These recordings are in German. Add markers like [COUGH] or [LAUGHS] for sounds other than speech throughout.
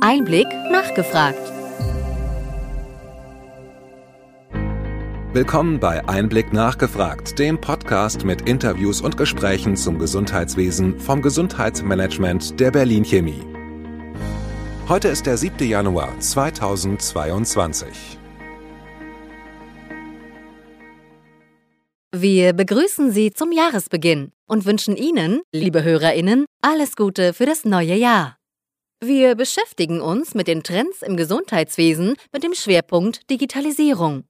Einblick nachgefragt. Willkommen bei Einblick nachgefragt, dem Podcast mit Interviews und Gesprächen zum Gesundheitswesen vom Gesundheitsmanagement der Berlin Chemie. Heute ist der 7. Januar 2022. Wir begrüßen Sie zum Jahresbeginn und wünschen Ihnen, liebe Hörerinnen, alles Gute für das neue Jahr. Wir beschäftigen uns mit den Trends im Gesundheitswesen mit dem Schwerpunkt Digitalisierung.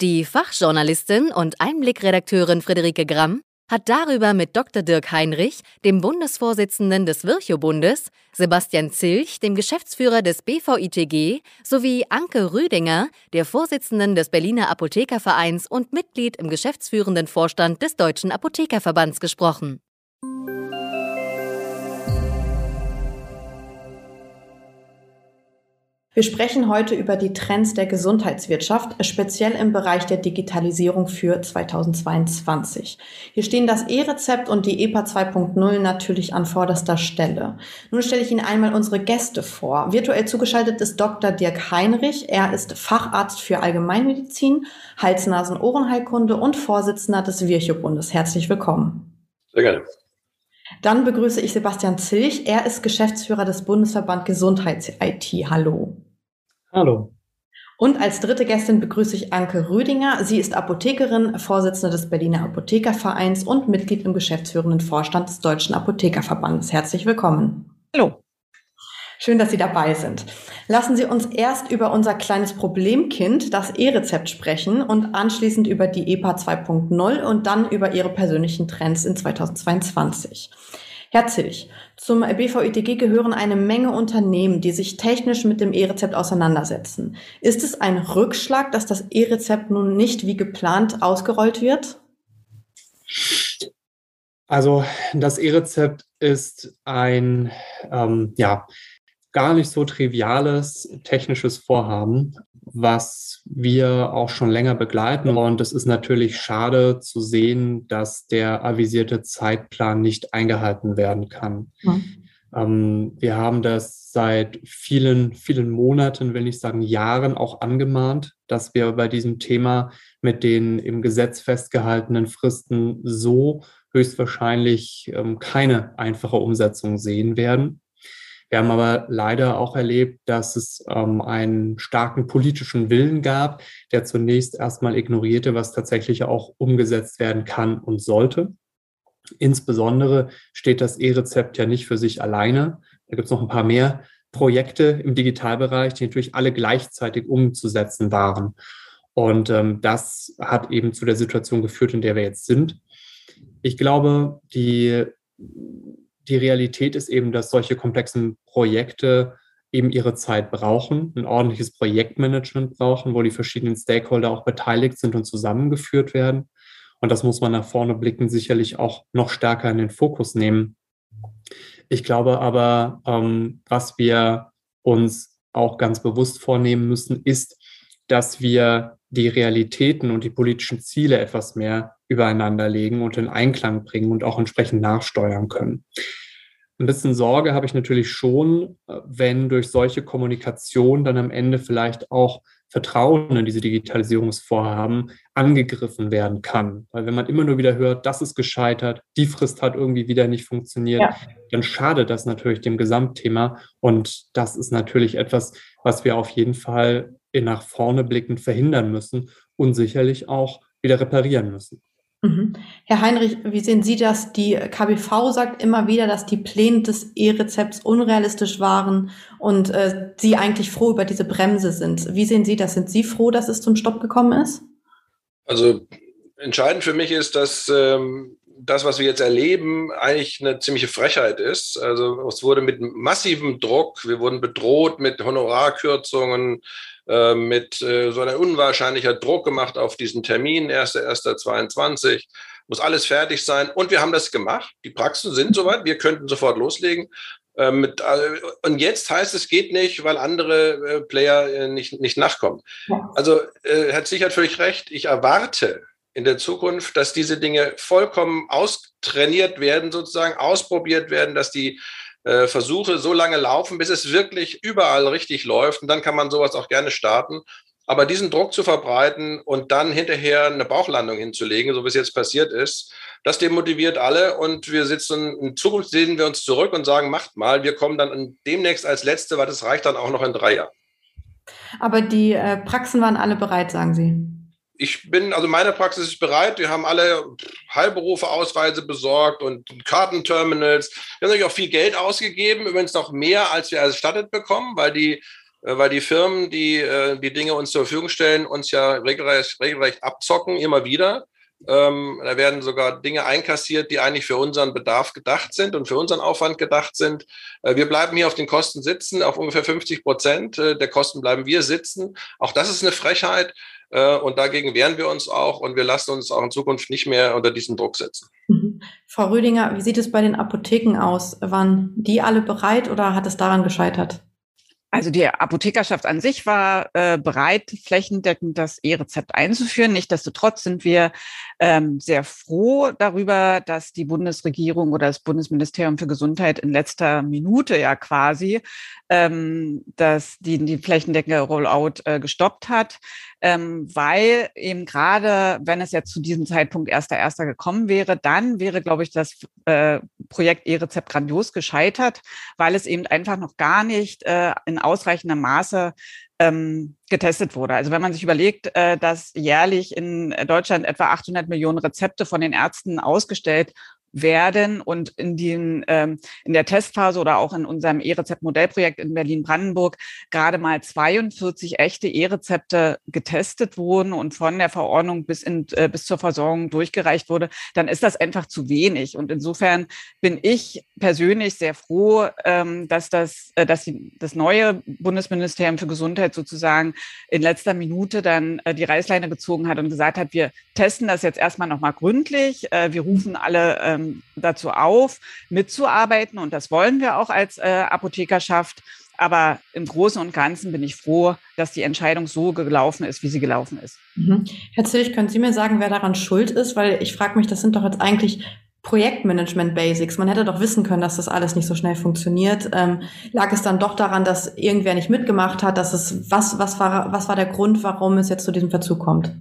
Die Fachjournalistin und Einblickredakteurin Friederike Gramm hat darüber mit Dr. Dirk Heinrich, dem Bundesvorsitzenden des Virchow-Bundes, Sebastian Zilch, dem Geschäftsführer des BVITG, sowie Anke Rüdinger, der Vorsitzenden des Berliner Apothekervereins und Mitglied im geschäftsführenden Vorstand des Deutschen Apothekerverbands gesprochen. Wir sprechen heute über die Trends der Gesundheitswirtschaft, speziell im Bereich der Digitalisierung für 2022. Hier stehen das E-Rezept und die EPA 2.0 natürlich an vorderster Stelle. Nun stelle ich Ihnen einmal unsere Gäste vor. Virtuell zugeschaltet ist Dr. Dirk Heinrich. Er ist Facharzt für Allgemeinmedizin, Hals-Nasen-Ohrenheilkunde und Vorsitzender des Virchow-Bundes. Herzlich willkommen. Sehr gerne. Dann begrüße ich Sebastian Zilch. Er ist Geschäftsführer des Bundesverband Gesundheits-IT. Hallo. Hallo. Und als dritte Gästin begrüße ich Anke Rüdinger. Sie ist Apothekerin, Vorsitzende des Berliner Apothekervereins und Mitglied im geschäftsführenden Vorstand des Deutschen Apothekerverbandes. Herzlich willkommen. Hallo. Schön, dass Sie dabei sind. Lassen Sie uns erst über unser kleines Problemkind, das E-Rezept, sprechen und anschließend über die EPA 2.0 und dann über Ihre persönlichen Trends in 2022. Herr Zilch, zum BVITG gehören eine Menge Unternehmen, die sich technisch mit dem E-Rezept auseinandersetzen. Ist es ein Rückschlag, dass das E-Rezept nun nicht wie geplant ausgerollt wird? Also das E-Rezept ist ein ähm, ja, gar nicht so triviales technisches Vorhaben, was wir auch schon länger begleiten. Und es ist natürlich schade zu sehen, dass der avisierte Zeitplan nicht eingehalten werden kann. Mhm. Ähm, wir haben das seit vielen, vielen Monaten, will ich sagen Jahren auch angemahnt, dass wir bei diesem Thema mit den im Gesetz festgehaltenen Fristen so höchstwahrscheinlich ähm, keine einfache Umsetzung sehen werden. Wir haben aber leider auch erlebt, dass es ähm, einen starken politischen Willen gab, der zunächst erstmal ignorierte, was tatsächlich auch umgesetzt werden kann und sollte. Insbesondere steht das E-Rezept ja nicht für sich alleine. Da gibt es noch ein paar mehr Projekte im Digitalbereich, die natürlich alle gleichzeitig umzusetzen waren. Und ähm, das hat eben zu der Situation geführt, in der wir jetzt sind. Ich glaube, die die Realität ist eben, dass solche komplexen Projekte eben ihre Zeit brauchen, ein ordentliches Projektmanagement brauchen, wo die verschiedenen Stakeholder auch beteiligt sind und zusammengeführt werden. Und das muss man nach vorne blicken sicherlich auch noch stärker in den Fokus nehmen. Ich glaube aber, ähm, was wir uns auch ganz bewusst vornehmen müssen, ist, dass wir die Realitäten und die politischen Ziele etwas mehr übereinander legen und in Einklang bringen und auch entsprechend nachsteuern können. Ein bisschen Sorge habe ich natürlich schon, wenn durch solche Kommunikation dann am Ende vielleicht auch Vertrauen in diese Digitalisierungsvorhaben angegriffen werden kann. Weil wenn man immer nur wieder hört, das ist gescheitert, die Frist hat irgendwie wieder nicht funktioniert, ja. dann schadet das natürlich dem Gesamtthema. Und das ist natürlich etwas, was wir auf jeden Fall nach vorne blickend verhindern müssen und sicherlich auch wieder reparieren müssen. Mhm. Herr Heinrich, wie sehen Sie das? Die KBV sagt immer wieder, dass die Pläne des E-Rezepts unrealistisch waren und äh, Sie eigentlich froh über diese Bremse sind. Wie sehen Sie das? Sind Sie froh, dass es zum Stopp gekommen ist? Also entscheidend für mich ist, dass ähm, das, was wir jetzt erleben, eigentlich eine ziemliche Frechheit ist. Also es wurde mit massivem Druck, wir wurden bedroht mit Honorarkürzungen, äh, mit äh, so einer unwahrscheinlicher Druck gemacht auf diesen Termin, 1.1.22, muss alles fertig sein. Und wir haben das gemacht. Die Praxen sind soweit, wir könnten sofort loslegen. Äh, mit, äh, und jetzt heißt es, geht nicht, weil andere äh, Player nicht, nicht nachkommen. Also Herr Zich hat völlig recht. Ich erwarte in der Zukunft, dass diese Dinge vollkommen austrainiert werden, sozusagen ausprobiert werden, dass die äh, Versuche so lange laufen, bis es wirklich überall richtig läuft. Und dann kann man sowas auch gerne starten. Aber diesen Druck zu verbreiten und dann hinterher eine Bauchlandung hinzulegen, so wie es jetzt passiert ist, das demotiviert alle und wir sitzen, in Zukunft sehen wir uns zurück und sagen, macht mal, wir kommen dann demnächst als Letzte, weil das reicht dann auch noch in drei Jahren. Aber die äh, Praxen waren alle bereit, sagen Sie ich bin, also meine Praxis ist bereit. Wir haben alle Heilberufe, Ausweise besorgt und Kartenterminals. Wir haben natürlich auch viel Geld ausgegeben, übrigens noch mehr, als wir erstattet bekommen, weil die, äh, weil die Firmen, die äh, die Dinge uns zur Verfügung stellen, uns ja regelrecht, regelrecht abzocken, immer wieder. Ähm, da werden sogar Dinge einkassiert, die eigentlich für unseren Bedarf gedacht sind und für unseren Aufwand gedacht sind. Äh, wir bleiben hier auf den Kosten sitzen, auf ungefähr 50 Prozent der Kosten bleiben wir sitzen. Auch das ist eine Frechheit. Äh, und dagegen wehren wir uns auch und wir lassen uns auch in Zukunft nicht mehr unter diesen Druck setzen. Mhm. Frau Rüdinger, wie sieht es bei den Apotheken aus? Waren die alle bereit oder hat es daran gescheitert? Also die Apothekerschaft an sich war äh, bereit, flächendeckend das E-Rezept einzuführen. Nichtsdestotrotz sind wir ähm, sehr froh darüber, dass die Bundesregierung oder das Bundesministerium für Gesundheit in letzter Minute ja quasi ähm, dass die, die flächendeckende Rollout äh, gestoppt hat, ähm, weil eben gerade, wenn es jetzt zu diesem Zeitpunkt erster erster gekommen wäre, dann wäre, glaube ich, das äh, Projekt E-Rezept grandios gescheitert, weil es eben einfach noch gar nicht äh, in ausreichendem Maße ähm, getestet wurde. Also wenn man sich überlegt, äh, dass jährlich in Deutschland etwa 800 Millionen Rezepte von den Ärzten ausgestellt werden und in, den, ähm, in der Testphase oder auch in unserem E-Rezept-Modellprojekt in Berlin-Brandenburg gerade mal 42 echte E-Rezepte getestet wurden und von der Verordnung bis, in, äh, bis zur Versorgung durchgereicht wurde, dann ist das einfach zu wenig. Und insofern bin ich persönlich sehr froh, ähm, dass, das, äh, dass die, das neue Bundesministerium für Gesundheit sozusagen in letzter Minute dann äh, die Reißleine gezogen hat und gesagt hat, wir testen das jetzt erstmal nochmal gründlich. Äh, wir rufen alle ähm, dazu auf, mitzuarbeiten. Und das wollen wir auch als äh, Apothekerschaft. Aber im Großen und Ganzen bin ich froh, dass die Entscheidung so gelaufen ist, wie sie gelaufen ist. Mhm. Herr Zilch, können Sie mir sagen, wer daran schuld ist? Weil ich frage mich, das sind doch jetzt eigentlich Projektmanagement-Basics. Man hätte doch wissen können, dass das alles nicht so schnell funktioniert. Ähm, lag es dann doch daran, dass irgendwer nicht mitgemacht hat? Dass es, was, was, war, was war der Grund, warum es jetzt zu diesem Verzug kommt?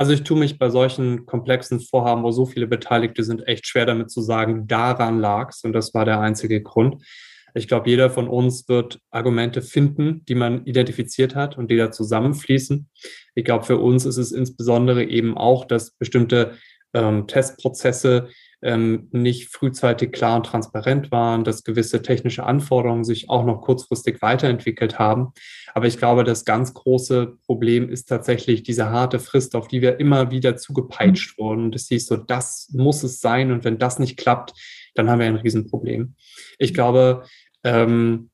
Also ich tue mich bei solchen komplexen Vorhaben, wo so viele Beteiligte sind, echt schwer damit zu sagen, daran lag es und das war der einzige Grund. Ich glaube, jeder von uns wird Argumente finden, die man identifiziert hat und die da zusammenfließen. Ich glaube, für uns ist es insbesondere eben auch, dass bestimmte ähm, Testprozesse ähm, nicht frühzeitig klar und transparent waren, dass gewisse technische Anforderungen sich auch noch kurzfristig weiterentwickelt haben. Aber ich glaube, das ganz große Problem ist tatsächlich diese harte Frist, auf die wir immer wieder zugepeitscht wurden. Das hieß so, das muss es sein. Und wenn das nicht klappt, dann haben wir ein Riesenproblem. Ich glaube, ähm,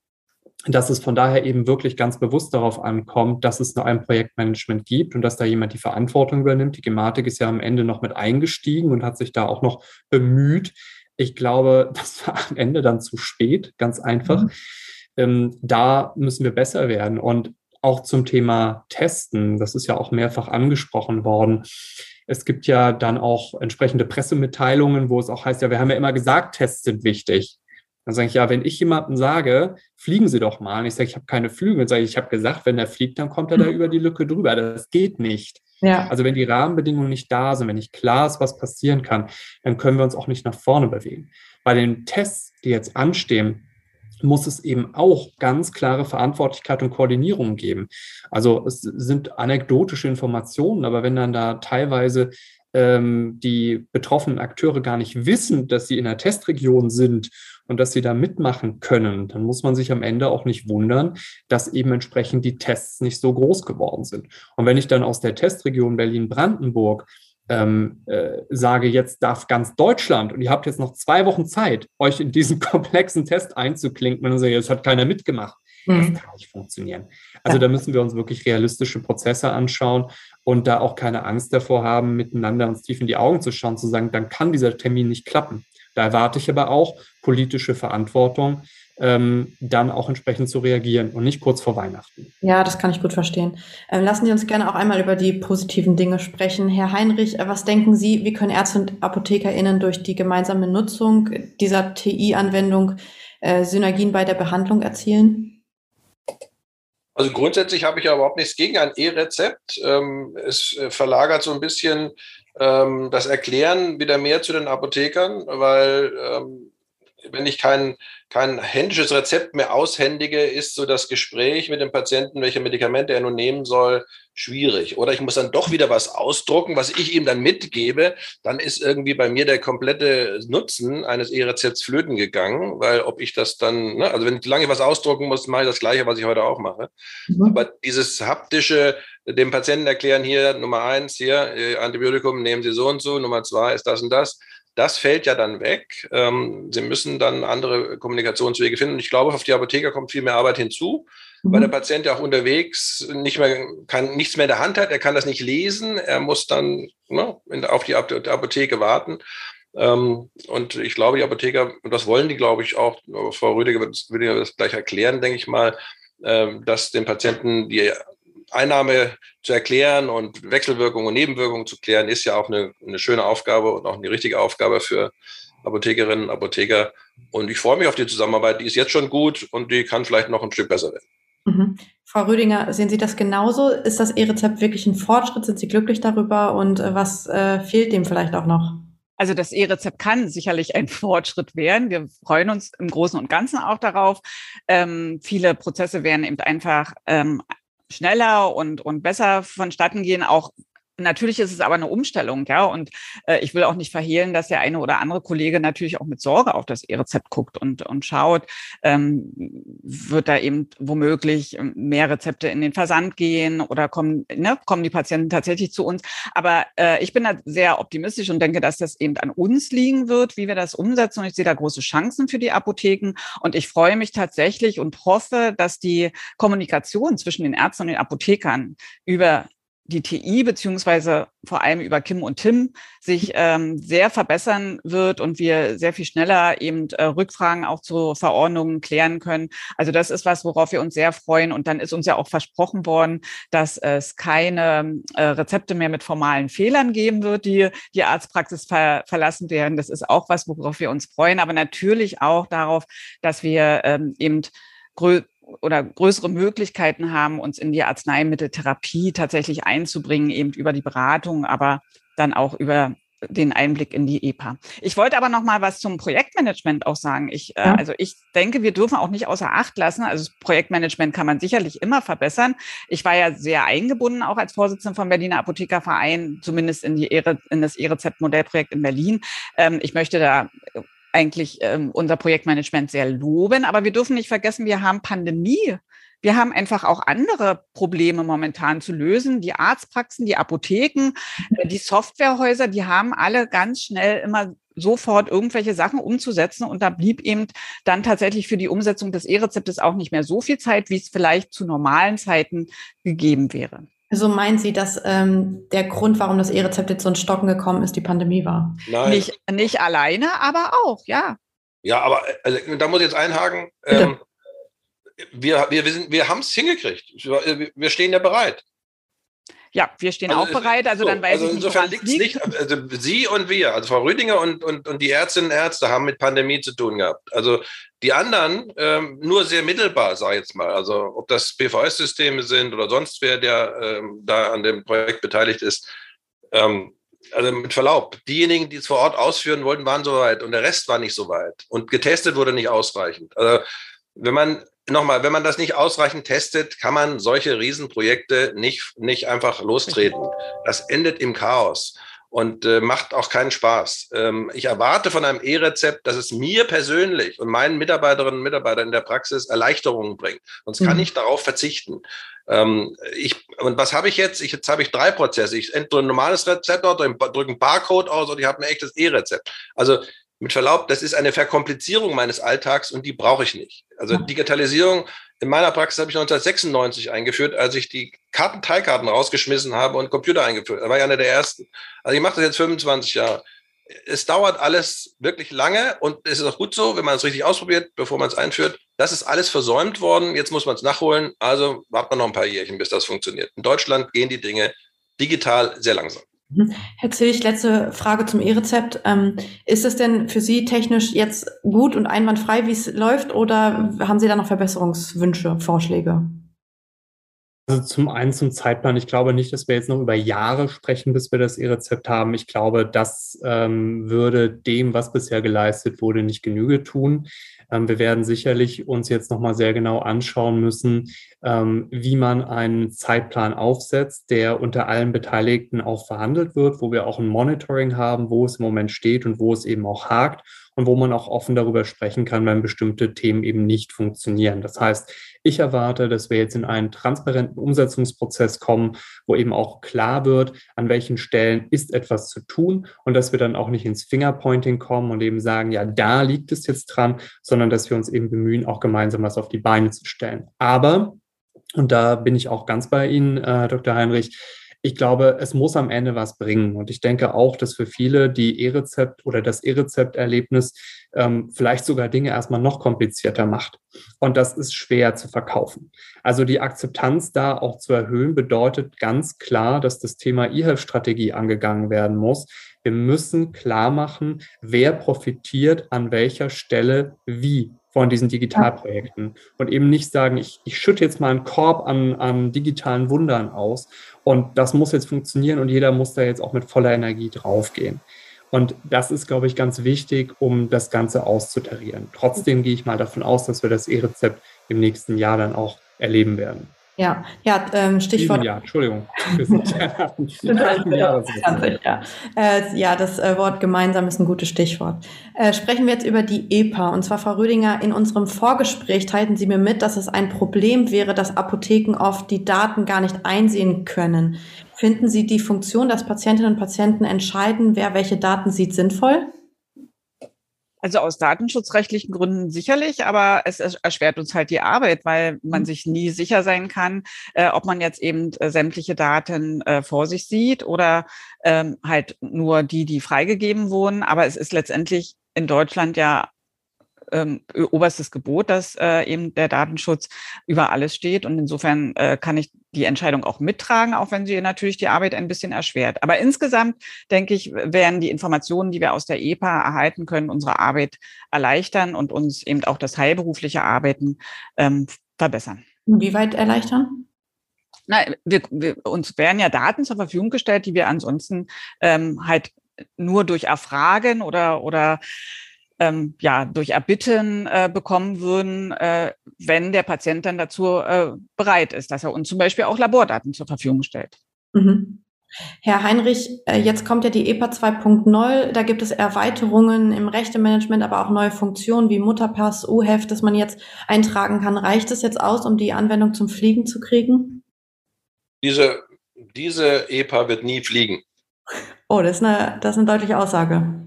dass es von daher eben wirklich ganz bewusst darauf ankommt, dass es nur ein Projektmanagement gibt und dass da jemand die Verantwortung übernimmt. Die Gematik ist ja am Ende noch mit eingestiegen und hat sich da auch noch bemüht. Ich glaube, [LAUGHS] das war am Ende dann zu spät, ganz einfach. Mhm. Ähm, da müssen wir besser werden. Und auch zum Thema Testen, das ist ja auch mehrfach angesprochen worden. Es gibt ja dann auch entsprechende Pressemitteilungen, wo es auch heißt, ja, wir haben ja immer gesagt, Tests sind wichtig. Dann sage ich, ja, wenn ich jemandem sage, fliegen Sie doch mal, und ich sage, ich habe keine Flüge, dann sage ich, ich habe gesagt, wenn er fliegt, dann kommt er da mhm. über die Lücke drüber. Das geht nicht. Ja. Also wenn die Rahmenbedingungen nicht da sind, wenn nicht klar ist, was passieren kann, dann können wir uns auch nicht nach vorne bewegen. Bei den Tests, die jetzt anstehen, muss es eben auch ganz klare Verantwortlichkeit und Koordinierung geben. Also es sind anekdotische Informationen, aber wenn dann da teilweise ähm, die betroffenen Akteure gar nicht wissen, dass sie in der Testregion sind und dass sie da mitmachen können, dann muss man sich am Ende auch nicht wundern, dass eben entsprechend die Tests nicht so groß geworden sind. Und wenn ich dann aus der Testregion Berlin-Brandenburg ähm, äh, sage, jetzt darf ganz Deutschland und ihr habt jetzt noch zwei Wochen Zeit, euch in diesen [LAUGHS] komplexen Test einzuklinken und dann sage das hat keiner mitgemacht. Das kann nicht funktionieren. Also ja. da müssen wir uns wirklich realistische Prozesse anschauen und da auch keine Angst davor haben, miteinander uns tief in die Augen zu schauen, zu sagen, dann kann dieser Termin nicht klappen. Da erwarte ich aber auch politische Verantwortung, ähm, dann auch entsprechend zu reagieren und nicht kurz vor Weihnachten. Ja, das kann ich gut verstehen. Ähm, lassen Sie uns gerne auch einmal über die positiven Dinge sprechen. Herr Heinrich, äh, was denken Sie, wie können Ärzte und ApothekerInnen durch die gemeinsame Nutzung dieser TI-Anwendung äh, Synergien bei der Behandlung erzielen? Also grundsätzlich habe ich ja überhaupt nichts gegen ein E-Rezept. Ähm, es äh, verlagert so ein bisschen ähm, das Erklären wieder mehr zu den Apothekern, weil ähm, wenn ich kein, kein händisches Rezept mehr aushändige, ist so das Gespräch mit dem Patienten, welche Medikamente er nun nehmen soll, schwierig. Oder ich muss dann doch wieder was ausdrucken, was ich ihm dann mitgebe. Dann ist irgendwie bei mir der komplette Nutzen eines E-Rezepts flöten gegangen, weil ob ich das dann, ne, also wenn ich lange was ausdrucken muss, mache ich das Gleiche, was ich heute auch mache. Mhm. Aber dieses haptische, dem Patienten erklären, hier Nummer eins, hier äh, Antibiotikum nehmen Sie so und so, Nummer zwei ist das und das das fällt ja dann weg. Ähm, sie müssen dann andere Kommunikationswege finden. Und ich glaube, auf die Apotheker kommt viel mehr Arbeit hinzu, mhm. weil der Patient ja auch unterwegs nicht mehr, kann nichts mehr in der Hand hat. Er kann das nicht lesen. Er muss dann ne, auf die Apotheke warten. Ähm, und ich glaube, die Apotheker, und das wollen die, glaube ich, auch, Frau Rüdiger wird, wird das gleich erklären, denke ich mal, äh, dass den Patienten die Einnahme zu erklären und Wechselwirkungen und Nebenwirkungen zu klären, ist ja auch eine, eine schöne Aufgabe und auch eine richtige Aufgabe für Apothekerinnen und Apotheker. Und ich freue mich auf die Zusammenarbeit. Die ist jetzt schon gut und die kann vielleicht noch ein Stück besser werden. Mhm. Frau Rödinger, sehen Sie das genauso? Ist das E-Rezept wirklich ein Fortschritt? Sind Sie glücklich darüber? Und äh, was äh, fehlt dem vielleicht auch noch? Also das E-Rezept kann sicherlich ein Fortschritt werden. Wir freuen uns im Großen und Ganzen auch darauf. Ähm, viele Prozesse werden eben einfach ähm, schneller und, und besser vonstatten gehen, auch Natürlich ist es aber eine Umstellung, ja. Und äh, ich will auch nicht verhehlen, dass der eine oder andere Kollege natürlich auch mit Sorge auf das E-Rezept guckt und, und schaut, ähm, wird da eben womöglich mehr Rezepte in den Versand gehen oder kommen, ne, kommen die Patienten tatsächlich zu uns. Aber äh, ich bin da sehr optimistisch und denke, dass das eben an uns liegen wird, wie wir das umsetzen. Und ich sehe da große Chancen für die Apotheken. Und ich freue mich tatsächlich und hoffe, dass die Kommunikation zwischen den Ärzten und den Apothekern über die TI beziehungsweise vor allem über Kim und Tim sich [LAUGHS] ähm, sehr verbessern wird und wir sehr viel schneller eben äh, Rückfragen auch zu Verordnungen klären können. Also das ist was, worauf wir uns sehr freuen. Und dann ist uns ja auch versprochen worden, dass es keine äh, Rezepte mehr mit formalen Fehlern geben wird, die die Arztpraxis ver verlassen werden. Das ist auch was, worauf wir uns freuen. Aber natürlich auch darauf, dass wir ähm, eben oder größere Möglichkeiten haben, uns in die Arzneimitteltherapie tatsächlich einzubringen, eben über die Beratung, aber dann auch über den Einblick in die EPA. Ich wollte aber noch mal was zum Projektmanagement auch sagen. Ich, äh, also ich denke, wir dürfen auch nicht außer Acht lassen. Also das Projektmanagement kann man sicherlich immer verbessern. Ich war ja sehr eingebunden, auch als Vorsitzende vom Berliner Apothekerverein, zumindest in die e in das E-Rezept-Modellprojekt in Berlin. Ähm, ich möchte da eigentlich ähm, unser Projektmanagement sehr loben. Aber wir dürfen nicht vergessen, wir haben Pandemie. Wir haben einfach auch andere Probleme momentan zu lösen. Die Arztpraxen, die Apotheken, äh, die Softwarehäuser, die haben alle ganz schnell immer sofort irgendwelche Sachen umzusetzen. Und da blieb eben dann tatsächlich für die Umsetzung des E-Rezeptes auch nicht mehr so viel Zeit, wie es vielleicht zu normalen Zeiten gegeben wäre. So meinen Sie, dass ähm, der Grund, warum das E-Rezept jetzt so ein Stocken gekommen ist, die Pandemie war? Nein. Nicht, nicht alleine, aber auch, ja. Ja, aber also, da muss ich jetzt einhaken. Ähm, wir, wir, wir, sind, wir haben es hingekriegt. Wir stehen ja bereit. Ja, wir stehen also auch bereit. Also so, dann weiß also ich nicht, insofern liegt es nicht. Also Sie und wir, also Frau Rüdinger und, und, und die Ärztinnen und Ärzte haben mit Pandemie zu tun gehabt. Also die anderen ähm, nur sehr mittelbar, sage ich jetzt mal. Also ob das PVS-Systeme sind oder sonst wer, der ähm, da an dem Projekt beteiligt ist. Ähm, also mit Verlaub, diejenigen, die es vor Ort ausführen wollten, waren soweit und der Rest war nicht so weit. Und getestet wurde nicht ausreichend. Also wenn man nochmal, wenn man das nicht ausreichend testet, kann man solche Riesenprojekte nicht, nicht einfach lostreten. Das endet im Chaos und äh, macht auch keinen Spaß. Ähm, ich erwarte von einem E-Rezept, dass es mir persönlich und meinen Mitarbeiterinnen und Mitarbeitern in der Praxis Erleichterungen bringt. Sonst kann mhm. ich darauf verzichten. Ähm, ich, und was habe ich jetzt? Ich, jetzt habe ich drei Prozesse. Ich entweder ein normales Rezept drücke ein Barcode aus oder ich habe ein echtes E-Rezept. Also mit Verlaub, das ist eine Verkomplizierung meines Alltags und die brauche ich nicht. Also Digitalisierung in meiner Praxis habe ich 1996 eingeführt, als ich die Karten, Teilkarten rausgeschmissen habe und Computer eingeführt. Da war ich einer der ersten. Also ich mache das jetzt 25 Jahre. Es dauert alles wirklich lange und es ist auch gut so, wenn man es richtig ausprobiert, bevor man es einführt. Das ist alles versäumt worden. Jetzt muss man es nachholen. Also warten wir noch ein paar Jährchen, bis das funktioniert. In Deutschland gehen die Dinge digital sehr langsam. Mhm. Herr Zilch, letzte Frage zum E-Rezept. Ähm, ist es denn für Sie technisch jetzt gut und einwandfrei, wie es läuft, oder haben Sie da noch Verbesserungswünsche, Vorschläge? Also zum einen zum Zeitplan. Ich glaube nicht, dass wir jetzt noch über Jahre sprechen, bis wir das E-Rezept haben. Ich glaube, das ähm, würde dem, was bisher geleistet wurde, nicht Genüge tun. Ähm, wir werden sicherlich uns jetzt nochmal sehr genau anschauen müssen, ähm, wie man einen Zeitplan aufsetzt, der unter allen Beteiligten auch verhandelt wird, wo wir auch ein Monitoring haben, wo es im Moment steht und wo es eben auch hakt und wo man auch offen darüber sprechen kann, wenn bestimmte Themen eben nicht funktionieren. Das heißt, ich erwarte, dass wir jetzt in einen transparenten Umsetzungsprozess kommen, wo eben auch klar wird, an welchen Stellen ist etwas zu tun und dass wir dann auch nicht ins Fingerpointing kommen und eben sagen, ja, da liegt es jetzt dran, sondern dass wir uns eben bemühen, auch gemeinsam was auf die Beine zu stellen. Aber, und da bin ich auch ganz bei Ihnen, äh, Dr. Heinrich, ich glaube, es muss am Ende was bringen. Und ich denke auch, dass für viele die E-Rezept oder das E-Rezept-Erlebnis ähm, vielleicht sogar Dinge erstmal noch komplizierter macht. Und das ist schwer zu verkaufen. Also die Akzeptanz da auch zu erhöhen, bedeutet ganz klar, dass das Thema E-Health-Strategie angegangen werden muss. Wir müssen klar machen, wer profitiert an welcher Stelle wie von diesen Digitalprojekten und eben nicht sagen, ich, ich schütte jetzt mal einen Korb an, an digitalen Wundern aus und das muss jetzt funktionieren und jeder muss da jetzt auch mit voller Energie draufgehen. Und das ist, glaube ich, ganz wichtig, um das Ganze auszutarieren. Trotzdem gehe ich mal davon aus, dass wir das E-Rezept im nächsten Jahr dann auch erleben werden. Ja, ja, ähm, Stichwort. [LAUGHS] Ja, Entschuldigung. ja. Äh, ja, das äh, Wort gemeinsam ist ein gutes Stichwort. Äh, sprechen wir jetzt über die EPA. Und zwar, Frau Rödinger, in unserem Vorgespräch teilten Sie mir mit, dass es ein Problem wäre, dass Apotheken oft die Daten gar nicht einsehen können. Finden Sie die Funktion, dass Patientinnen und Patienten entscheiden, wer welche Daten sieht, sinnvoll? Also aus datenschutzrechtlichen Gründen sicherlich, aber es erschwert uns halt die Arbeit, weil man mhm. sich nie sicher sein kann, äh, ob man jetzt eben äh, sämtliche Daten äh, vor sich sieht oder ähm, halt nur die, die freigegeben wurden. Aber es ist letztendlich in Deutschland ja ähm, oberstes Gebot, dass äh, eben der Datenschutz über alles steht. Und insofern äh, kann ich die Entscheidung auch mittragen, auch wenn sie natürlich die Arbeit ein bisschen erschwert. Aber insgesamt, denke ich, werden die Informationen, die wir aus der EPA erhalten können, unsere Arbeit erleichtern und uns eben auch das heilberufliche Arbeiten ähm, verbessern. Wie weit erleichtern? Na, wir, wir, uns werden ja Daten zur Verfügung gestellt, die wir ansonsten ähm, halt nur durch Erfragen oder, oder ähm, ja, durch Erbitten äh, bekommen würden, äh, wenn der Patient dann dazu äh, bereit ist, dass er uns zum Beispiel auch Labordaten zur Verfügung stellt. Mhm. Herr Heinrich, äh, jetzt kommt ja die EPA 2.0. Da gibt es Erweiterungen im Rechtemanagement, aber auch neue Funktionen wie Mutterpass, U-Heft, das man jetzt eintragen kann. Reicht es jetzt aus, um die Anwendung zum Fliegen zu kriegen? Diese, diese EPA wird nie fliegen. Oh, das ist eine, das ist eine deutliche Aussage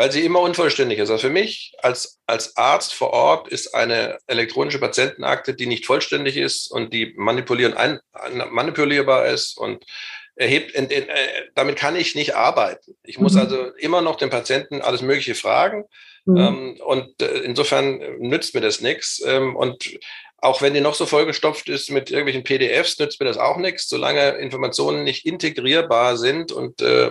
weil sie immer unvollständig ist. Also für mich als, als Arzt vor Ort ist eine elektronische Patientenakte, die nicht vollständig ist und die manipulieren ein, manipulierbar ist und erhebt, in, in, äh, damit kann ich nicht arbeiten. Ich muss mhm. also immer noch den Patienten alles Mögliche fragen. Mhm. Ähm, und äh, insofern nützt mir das nichts. Ähm, und auch wenn die noch so vollgestopft ist mit irgendwelchen PDFs, nützt mir das auch nichts, solange Informationen nicht integrierbar sind und äh,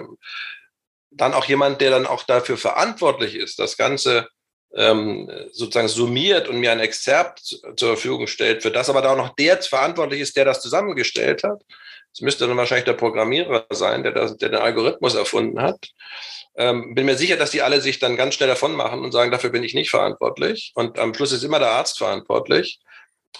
dann auch jemand, der dann auch dafür verantwortlich ist, das Ganze ähm, sozusagen summiert und mir ein Exzerpt zur Verfügung stellt, für das aber da auch noch der verantwortlich ist, der das zusammengestellt hat. Das müsste dann wahrscheinlich der Programmierer sein, der, das, der den Algorithmus erfunden hat. Ähm, bin mir sicher, dass die alle sich dann ganz schnell davon machen und sagen, dafür bin ich nicht verantwortlich. Und am Schluss ist immer der Arzt verantwortlich.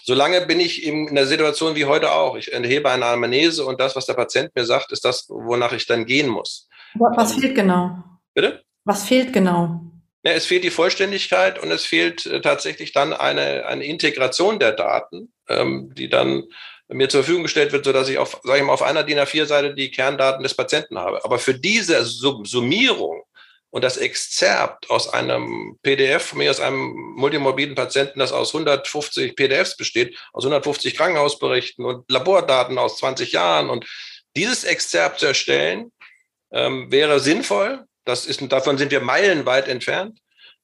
Solange bin ich in der Situation wie heute auch. Ich enthebe eine Anamnese und das, was der Patient mir sagt, ist das, wonach ich dann gehen muss. Was fehlt genau? Bitte? Was fehlt genau? Ja, es fehlt die Vollständigkeit und es fehlt äh, tatsächlich dann eine, eine Integration der Daten, ähm, die dann mir zur Verfügung gestellt wird, sodass ich auf, sage ich mal, auf einer DIN A4-Seite die Kerndaten des Patienten habe. Aber für diese Summierung und das Exzerpt aus einem PDF, von mir aus einem multimorbiden Patienten, das aus 150 PDFs besteht, aus 150 Krankenhausberichten und Labordaten aus 20 Jahren und dieses Exzerpt zu erstellen, ähm, wäre sinnvoll. Das ist, davon sind wir meilenweit entfernt.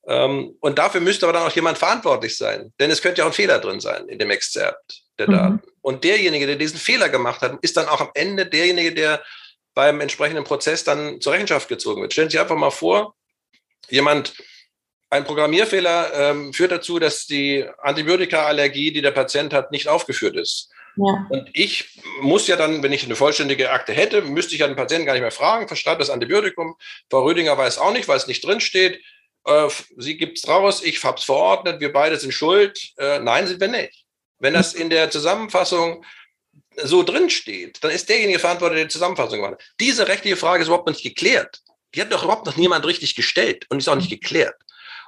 Ähm, und dafür müsste aber dann auch jemand verantwortlich sein. Denn es könnte ja auch ein Fehler drin sein in dem Exzerpt der Daten. Mhm. Und derjenige, der diesen Fehler gemacht hat, ist dann auch am Ende derjenige, der beim entsprechenden Prozess dann zur Rechenschaft gezogen wird. Stellen Sie sich einfach mal vor, jemand, ein Programmierfehler ähm, führt dazu, dass die Antibiotikaallergie, die der Patient hat, nicht aufgeführt ist. Ja. Und ich muss ja dann, wenn ich eine vollständige Akte hätte, müsste ich ja den Patienten gar nicht mehr fragen, verschreibt das Antibiotikum. Frau Rödinger weiß auch nicht, weil es nicht drin steht. Äh, sie gibt es raus, ich habe es verordnet, wir beide sind schuld. Äh, nein, sind wir nicht. Wenn das in der Zusammenfassung so drin steht, dann ist derjenige verantwortlich, der die Zusammenfassung gemacht hat. Diese rechtliche Frage ist überhaupt nicht geklärt. Die hat doch überhaupt noch niemand richtig gestellt und ist auch nicht geklärt.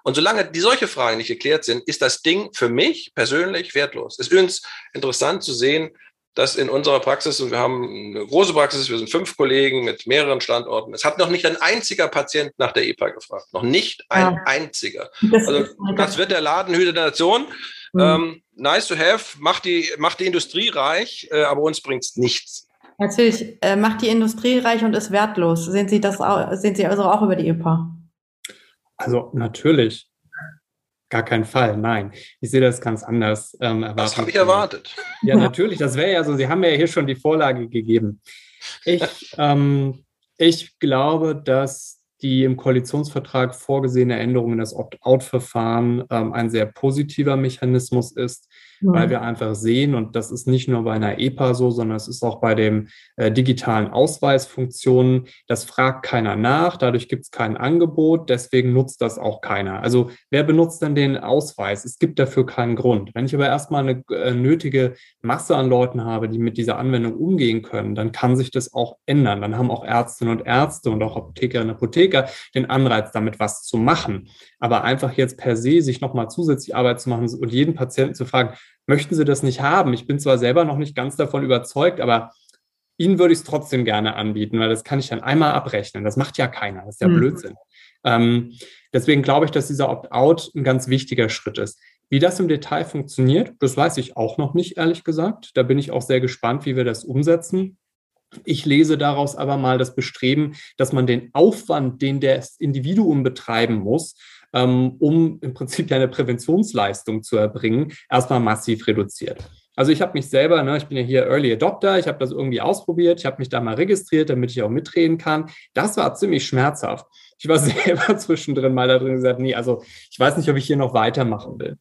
Und solange die solche Fragen nicht geklärt sind, ist das Ding für mich persönlich wertlos. Es ist übrigens interessant zu sehen, dass in unserer Praxis, und wir haben eine große Praxis, wir sind fünf Kollegen mit mehreren Standorten, es hat noch nicht ein einziger Patient nach der EPA gefragt. Noch nicht ein ja. einziger. Das also das wird der Ladenhüter der Nation. Mhm. Ähm, nice to have, macht die, macht die Industrie reich, äh, aber uns bringt es nichts. Natürlich, äh, macht die Industrie reich und ist wertlos. Sehen Sie das auch, sehen Sie also auch über die EPA? Also natürlich. Gar kein Fall, nein. Ich sehe das ganz anders. Ähm, das habe ich erwartet. Ja, natürlich. Das wäre ja so. Sie haben mir ja hier schon die Vorlage gegeben. Ich, ähm, ich glaube, dass die im Koalitionsvertrag vorgesehene Änderung in das Opt-out-Verfahren ähm, ein sehr positiver Mechanismus ist, ja. weil wir einfach sehen, und das ist nicht nur bei einer EPA so, sondern es ist auch bei den äh, digitalen Ausweisfunktionen, das fragt keiner nach, dadurch gibt es kein Angebot, deswegen nutzt das auch keiner. Also wer benutzt denn den Ausweis? Es gibt dafür keinen Grund. Wenn ich aber erstmal eine äh, nötige Masse an Leuten habe, die mit dieser Anwendung umgehen können, dann kann sich das auch ändern. Dann haben auch Ärztinnen und Ärzte und auch Apothekerinnen und Apotheker den Anreiz, damit was zu machen. Aber einfach jetzt per se sich nochmal zusätzlich Arbeit zu machen und jeden Patienten zu fragen, möchten Sie das nicht haben? Ich bin zwar selber noch nicht ganz davon überzeugt, aber Ihnen würde ich es trotzdem gerne anbieten, weil das kann ich dann einmal abrechnen. Das macht ja keiner. Das ist ja mhm. Blödsinn. Ähm, deswegen glaube ich, dass dieser Opt-out ein ganz wichtiger Schritt ist. Wie das im Detail funktioniert, das weiß ich auch noch nicht, ehrlich gesagt. Da bin ich auch sehr gespannt, wie wir das umsetzen. Ich lese daraus aber mal das Bestreben, dass man den Aufwand, den das Individuum betreiben muss, um im Prinzip eine Präventionsleistung zu erbringen, erstmal massiv reduziert. Also ich habe mich selber, ne, ich bin ja hier Early Adopter, ich habe das irgendwie ausprobiert, ich habe mich da mal registriert, damit ich auch mitreden kann. Das war ziemlich schmerzhaft. Ich war [LAUGHS] selber zwischendrin mal da drin gesagt, nee, also ich weiß nicht, ob ich hier noch weitermachen will.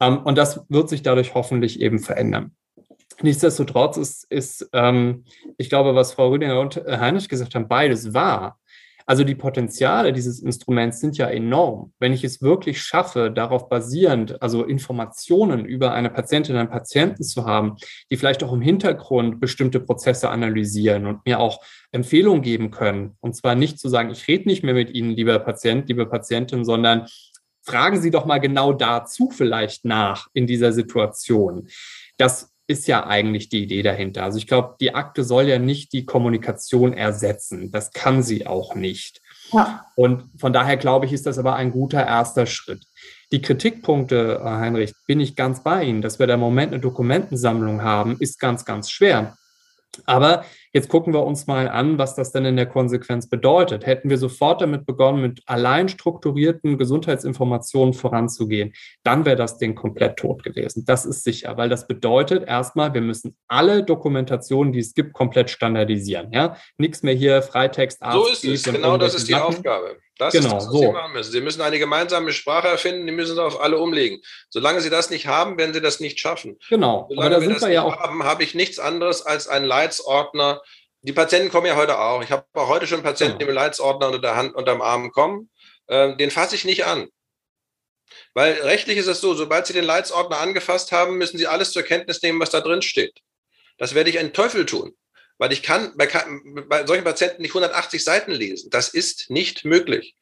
Ähm, und das wird sich dadurch hoffentlich eben verändern. Nichtsdestotrotz ist, ist ähm, ich glaube, was Frau Rüdinger und Heinrich gesagt haben, beides wahr. Also die Potenziale dieses Instruments sind ja enorm. Wenn ich es wirklich schaffe, darauf basierend, also Informationen über eine Patientin, einen Patienten zu haben, die vielleicht auch im Hintergrund bestimmte Prozesse analysieren und mir auch Empfehlungen geben können. Und zwar nicht zu sagen, ich rede nicht mehr mit Ihnen, lieber Patient, liebe Patientin, sondern fragen Sie doch mal genau dazu vielleicht nach in dieser Situation. Das ist ja eigentlich die Idee dahinter. Also ich glaube, die Akte soll ja nicht die Kommunikation ersetzen. Das kann sie auch nicht. Ja. Und von daher glaube ich, ist das aber ein guter erster Schritt. Die Kritikpunkte, äh, Heinrich, bin ich ganz bei Ihnen. Dass wir da im Moment eine Dokumentensammlung haben, ist ganz, ganz schwer. Aber jetzt gucken wir uns mal an, was das denn in der Konsequenz bedeutet. Hätten wir sofort damit begonnen, mit allein strukturierten Gesundheitsinformationen voranzugehen, dann wäre das Ding komplett tot gewesen. Das ist sicher, weil das bedeutet erstmal, wir müssen alle Dokumentationen, die es gibt, komplett standardisieren. Ja? Nichts mehr hier Freitext. So ist es, genau das ist die Sachen. Aufgabe. Das genau, ist das, was so. Sie machen müssen. Sie müssen eine gemeinsame Sprache erfinden, die müssen Sie auf alle umlegen. Solange Sie das nicht haben, werden Sie das nicht schaffen. Genau. Solange Aber da wir das wir ja auch haben, habe ich nichts anderes als einen Leitsordner. Die Patienten kommen ja heute auch. Ich habe auch heute schon Patienten, genau. die mit Leitsordner unter der Hand, unterm Arm kommen. Äh, den fasse ich nicht an. Weil rechtlich ist es so, sobald Sie den Leitsordner angefasst haben, müssen Sie alles zur Kenntnis nehmen, was da drin steht. Das werde ich einen Teufel tun. Weil ich kann bei, bei solchen Patienten nicht 180 Seiten lesen. Das ist nicht möglich.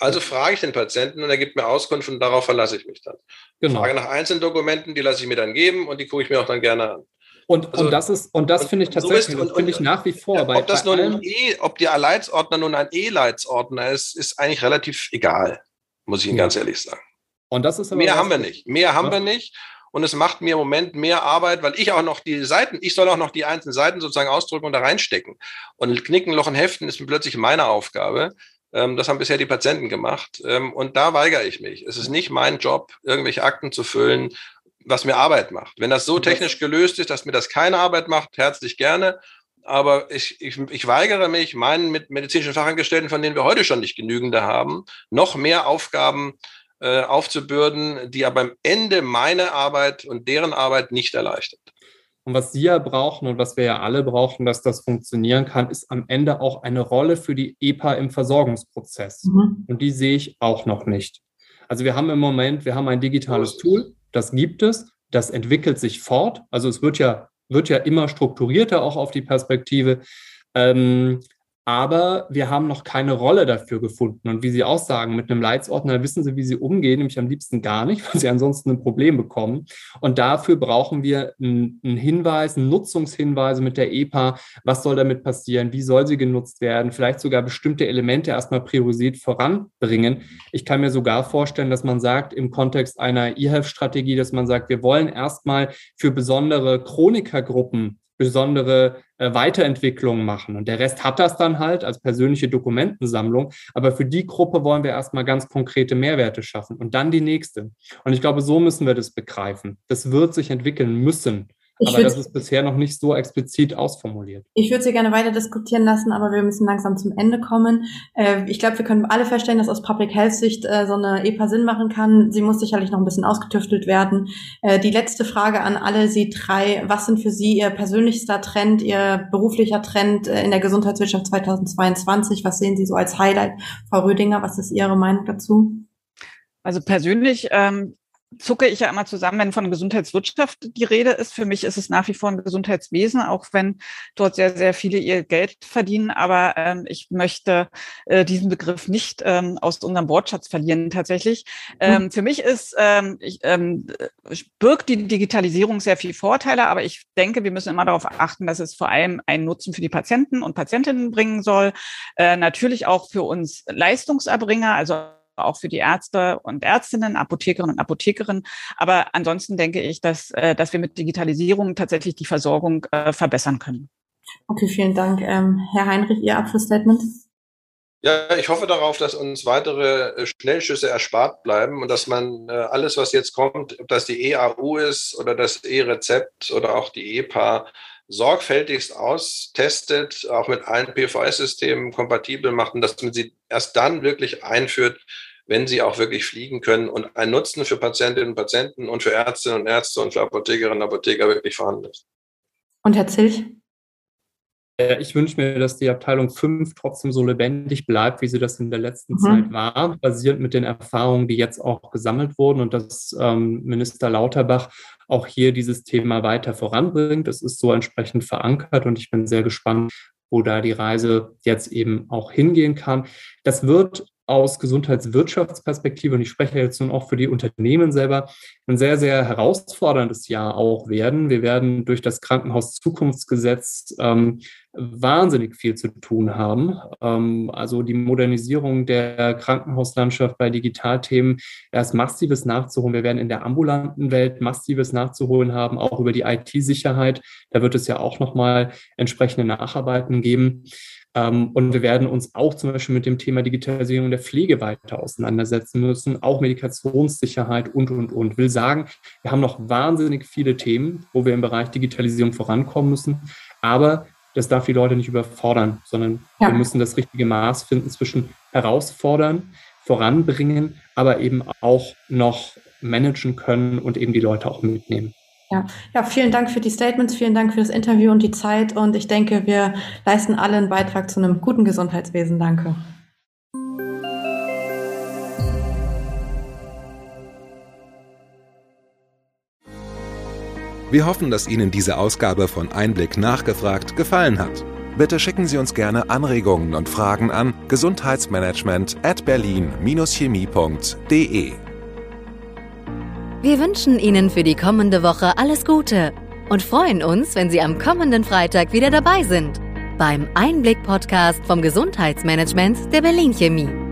Also frage ich den Patienten und er gibt mir Auskunft und darauf verlasse ich mich dann. Genau. Frage nach einzelnen Dokumenten, die lasse ich mir dann geben und die gucke ich mir auch dann gerne an. Und, also, und das ist, und das finde ich tatsächlich, so finde ich nach wie vor. Ja, bei, ob das nun ein E, ob der Leitsordner nun ein E-Leitsordner ist, ist eigentlich relativ egal, muss ich Ihnen ja. ganz ehrlich sagen. Und das ist Mehr haben wir nicht. Mehr haben ja. wir nicht. Und es macht mir im Moment mehr Arbeit, weil ich auch noch die Seiten, ich soll auch noch die einzelnen Seiten sozusagen ausdrücken und da reinstecken. Und Knicken, Lochen, Heften ist plötzlich meine Aufgabe. Ähm, das haben bisher die Patienten gemacht. Ähm, und da weigere ich mich. Es ist nicht mein Job, irgendwelche Akten zu füllen, was mir Arbeit macht. Wenn das so technisch gelöst ist, dass mir das keine Arbeit macht, herzlich gerne. Aber ich, ich, ich weigere mich, meinen mit medizinischen Fachangestellten, von denen wir heute schon nicht genügende haben, noch mehr Aufgaben äh, aufzubürden, die aber am Ende meine Arbeit und deren Arbeit nicht erleichtert. Und was Sie ja brauchen und was wir ja alle brauchen, dass das funktionieren kann, ist am Ende auch eine Rolle für die EPA im Versorgungsprozess. Mhm. Und die sehe ich auch noch nicht. Also wir haben im Moment, wir haben ein digitales Tool, das gibt es, das entwickelt sich fort. Also es wird ja, wird ja immer strukturierter auch auf die Perspektive. Ähm, aber wir haben noch keine Rolle dafür gefunden. Und wie Sie auch sagen, mit einem Leitsordner wissen Sie, wie Sie umgehen, nämlich am liebsten gar nicht, [LAUGHS] weil Sie ansonsten ein Problem bekommen. Und dafür brauchen wir einen, Hinweis, einen Nutzungshinweise mit der EPA. Was soll damit passieren? Wie soll sie genutzt werden? Vielleicht sogar bestimmte Elemente erstmal priorisiert voranbringen. Ich kann mir sogar vorstellen, dass man sagt, im Kontext einer E-Health-Strategie, dass man sagt, wir wollen erstmal für besondere Chronikergruppen besondere Weiterentwicklungen machen. Und der Rest hat das dann halt als persönliche Dokumentensammlung. Aber für die Gruppe wollen wir erstmal ganz konkrete Mehrwerte schaffen und dann die nächste. Und ich glaube, so müssen wir das begreifen. Das wird sich entwickeln müssen. Ich aber das ist bisher noch nicht so explizit ausformuliert. Ich würde Sie gerne weiter diskutieren lassen, aber wir müssen langsam zum Ende kommen. Äh, ich glaube, wir können alle verstehen, dass aus Public Health Sicht äh, so eine EPA Sinn machen kann. Sie muss sicherlich noch ein bisschen ausgetüftelt werden. Äh, die letzte Frage an alle Sie drei. Was sind für Sie Ihr persönlichster Trend, Ihr beruflicher Trend in der Gesundheitswirtschaft 2022? Was sehen Sie so als Highlight? Frau Rödinger, was ist Ihre Meinung dazu? Also persönlich ähm, zucke ich ja immer zusammen, wenn von Gesundheitswirtschaft die Rede ist. Für mich ist es nach wie vor ein Gesundheitswesen, auch wenn dort sehr, sehr viele ihr Geld verdienen. Aber ähm, ich möchte äh, diesen Begriff nicht ähm, aus unserem Wortschatz verlieren tatsächlich. Ähm, mhm. Für mich ist, ähm, ich, ähm, birgt die Digitalisierung sehr viele Vorteile, aber ich denke, wir müssen immer darauf achten, dass es vor allem einen Nutzen für die Patienten und Patientinnen bringen soll. Äh, natürlich auch für uns Leistungserbringer, also auch für die Ärzte und Ärztinnen, Apothekerinnen und Apothekerinnen. Aber ansonsten denke ich, dass, äh, dass wir mit Digitalisierung tatsächlich die Versorgung äh, verbessern können. Okay, vielen Dank. Ähm, Herr Heinrich, Ihr Abschlussstatement? Ja, ich hoffe darauf, dass uns weitere äh, Schnellschüsse erspart bleiben und dass man alles, was jetzt kommt, ob das die EAU ist oder das E-Rezept oder auch die EPA, sorgfältigst austestet, auch mit allen PVS-Systemen kompatibel macht und dass man sie erst dann wirklich einführt, wenn sie auch wirklich fliegen können und ein Nutzen für Patientinnen und Patienten und für Ärztinnen und Ärzte und für Apothekerinnen und Apotheker wirklich vorhanden ist. Und Herr Zilch? Ich wünsche mir, dass die Abteilung 5 trotzdem so lebendig bleibt, wie sie das in der letzten mhm. Zeit war, basierend mit den Erfahrungen, die jetzt auch gesammelt wurden und dass ähm, Minister Lauterbach auch hier dieses Thema weiter voranbringt. Es ist so entsprechend verankert und ich bin sehr gespannt, wo da die Reise jetzt eben auch hingehen kann. Das wird aus Gesundheitswirtschaftsperspektive, und ich spreche jetzt nun auch für die Unternehmen selber, ein sehr, sehr herausforderndes Jahr auch werden. Wir werden durch das Krankenhauszukunftsgesetz ähm, wahnsinnig viel zu tun haben. Ähm, also die Modernisierung der Krankenhauslandschaft bei Digitalthemen, ist massives nachzuholen. Wir werden in der ambulanten Welt massives nachzuholen haben, auch über die IT-Sicherheit. Da wird es ja auch nochmal entsprechende Nacharbeiten geben. Ähm, und wir werden uns auch zum Beispiel mit dem Thema Digitalisierung der Pflege weiter auseinandersetzen müssen, auch Medikationssicherheit und, und, und. Will sagen, wir haben noch wahnsinnig viele Themen, wo wir im Bereich Digitalisierung vorankommen müssen. Aber das darf die Leute nicht überfordern, sondern ja. wir müssen das richtige Maß finden zwischen herausfordern, voranbringen, aber eben auch noch managen können und eben die Leute auch mitnehmen. Ja. ja, vielen Dank für die Statements, vielen Dank für das Interview und die Zeit. Und ich denke, wir leisten alle einen Beitrag zu einem guten Gesundheitswesen. Danke. Wir hoffen, dass Ihnen diese Ausgabe von Einblick nachgefragt gefallen hat. Bitte schicken Sie uns gerne Anregungen und Fragen an gesundheitsmanagement at berlin-chemie.de. Wir wünschen Ihnen für die kommende Woche alles Gute und freuen uns, wenn Sie am kommenden Freitag wieder dabei sind beim Einblick-Podcast vom Gesundheitsmanagement der Berlin Chemie.